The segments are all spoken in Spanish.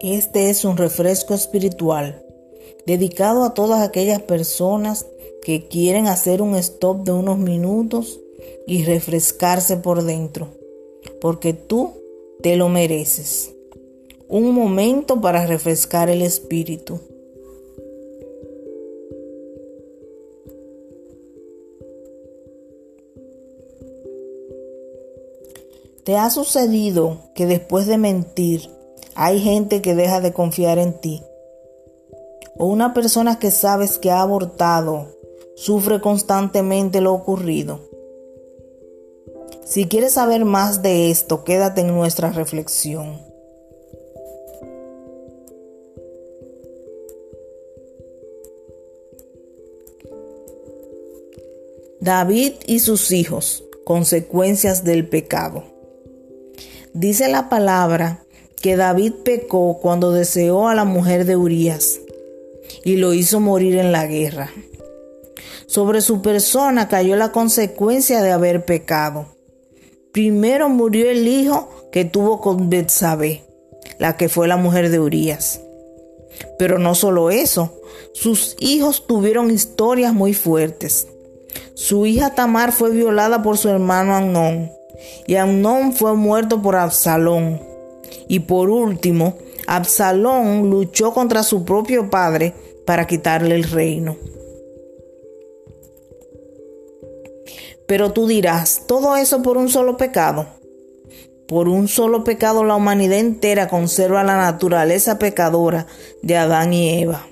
Este es un refresco espiritual dedicado a todas aquellas personas que quieren hacer un stop de unos minutos y refrescarse por dentro, porque tú te lo mereces. Un momento para refrescar el espíritu. ¿Te ha sucedido que después de mentir hay gente que deja de confiar en ti. O una persona que sabes que ha abortado sufre constantemente lo ocurrido. Si quieres saber más de esto, quédate en nuestra reflexión. David y sus hijos, consecuencias del pecado. Dice la palabra que David pecó cuando deseó a la mujer de Urías y lo hizo morir en la guerra. Sobre su persona cayó la consecuencia de haber pecado. Primero murió el hijo que tuvo con Betsabé, la que fue la mujer de Urías. Pero no solo eso, sus hijos tuvieron historias muy fuertes. Su hija Tamar fue violada por su hermano Amnón y Amnón fue muerto por Absalón. Y por último, Absalón luchó contra su propio padre para quitarle el reino. Pero tú dirás, ¿todo eso por un solo pecado? Por un solo pecado la humanidad entera conserva la naturaleza pecadora de Adán y Eva.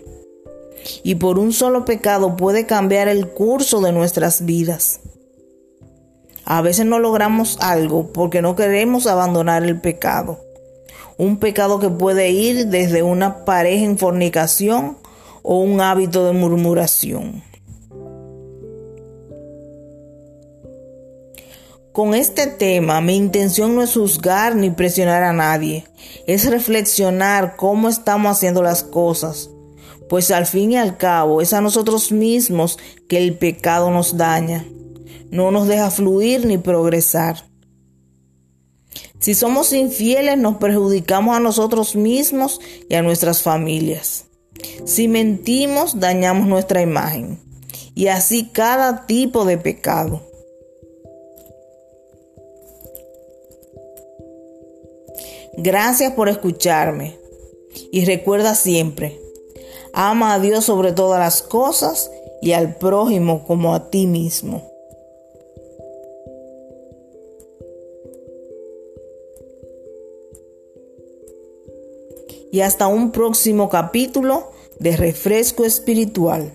Y por un solo pecado puede cambiar el curso de nuestras vidas. A veces no logramos algo porque no queremos abandonar el pecado. Un pecado que puede ir desde una pareja en fornicación o un hábito de murmuración. Con este tema mi intención no es juzgar ni presionar a nadie, es reflexionar cómo estamos haciendo las cosas, pues al fin y al cabo es a nosotros mismos que el pecado nos daña, no nos deja fluir ni progresar. Si somos infieles nos perjudicamos a nosotros mismos y a nuestras familias. Si mentimos dañamos nuestra imagen. Y así cada tipo de pecado. Gracias por escucharme. Y recuerda siempre, ama a Dios sobre todas las cosas y al prójimo como a ti mismo. y hasta un próximo capítulo de Refresco Espiritual.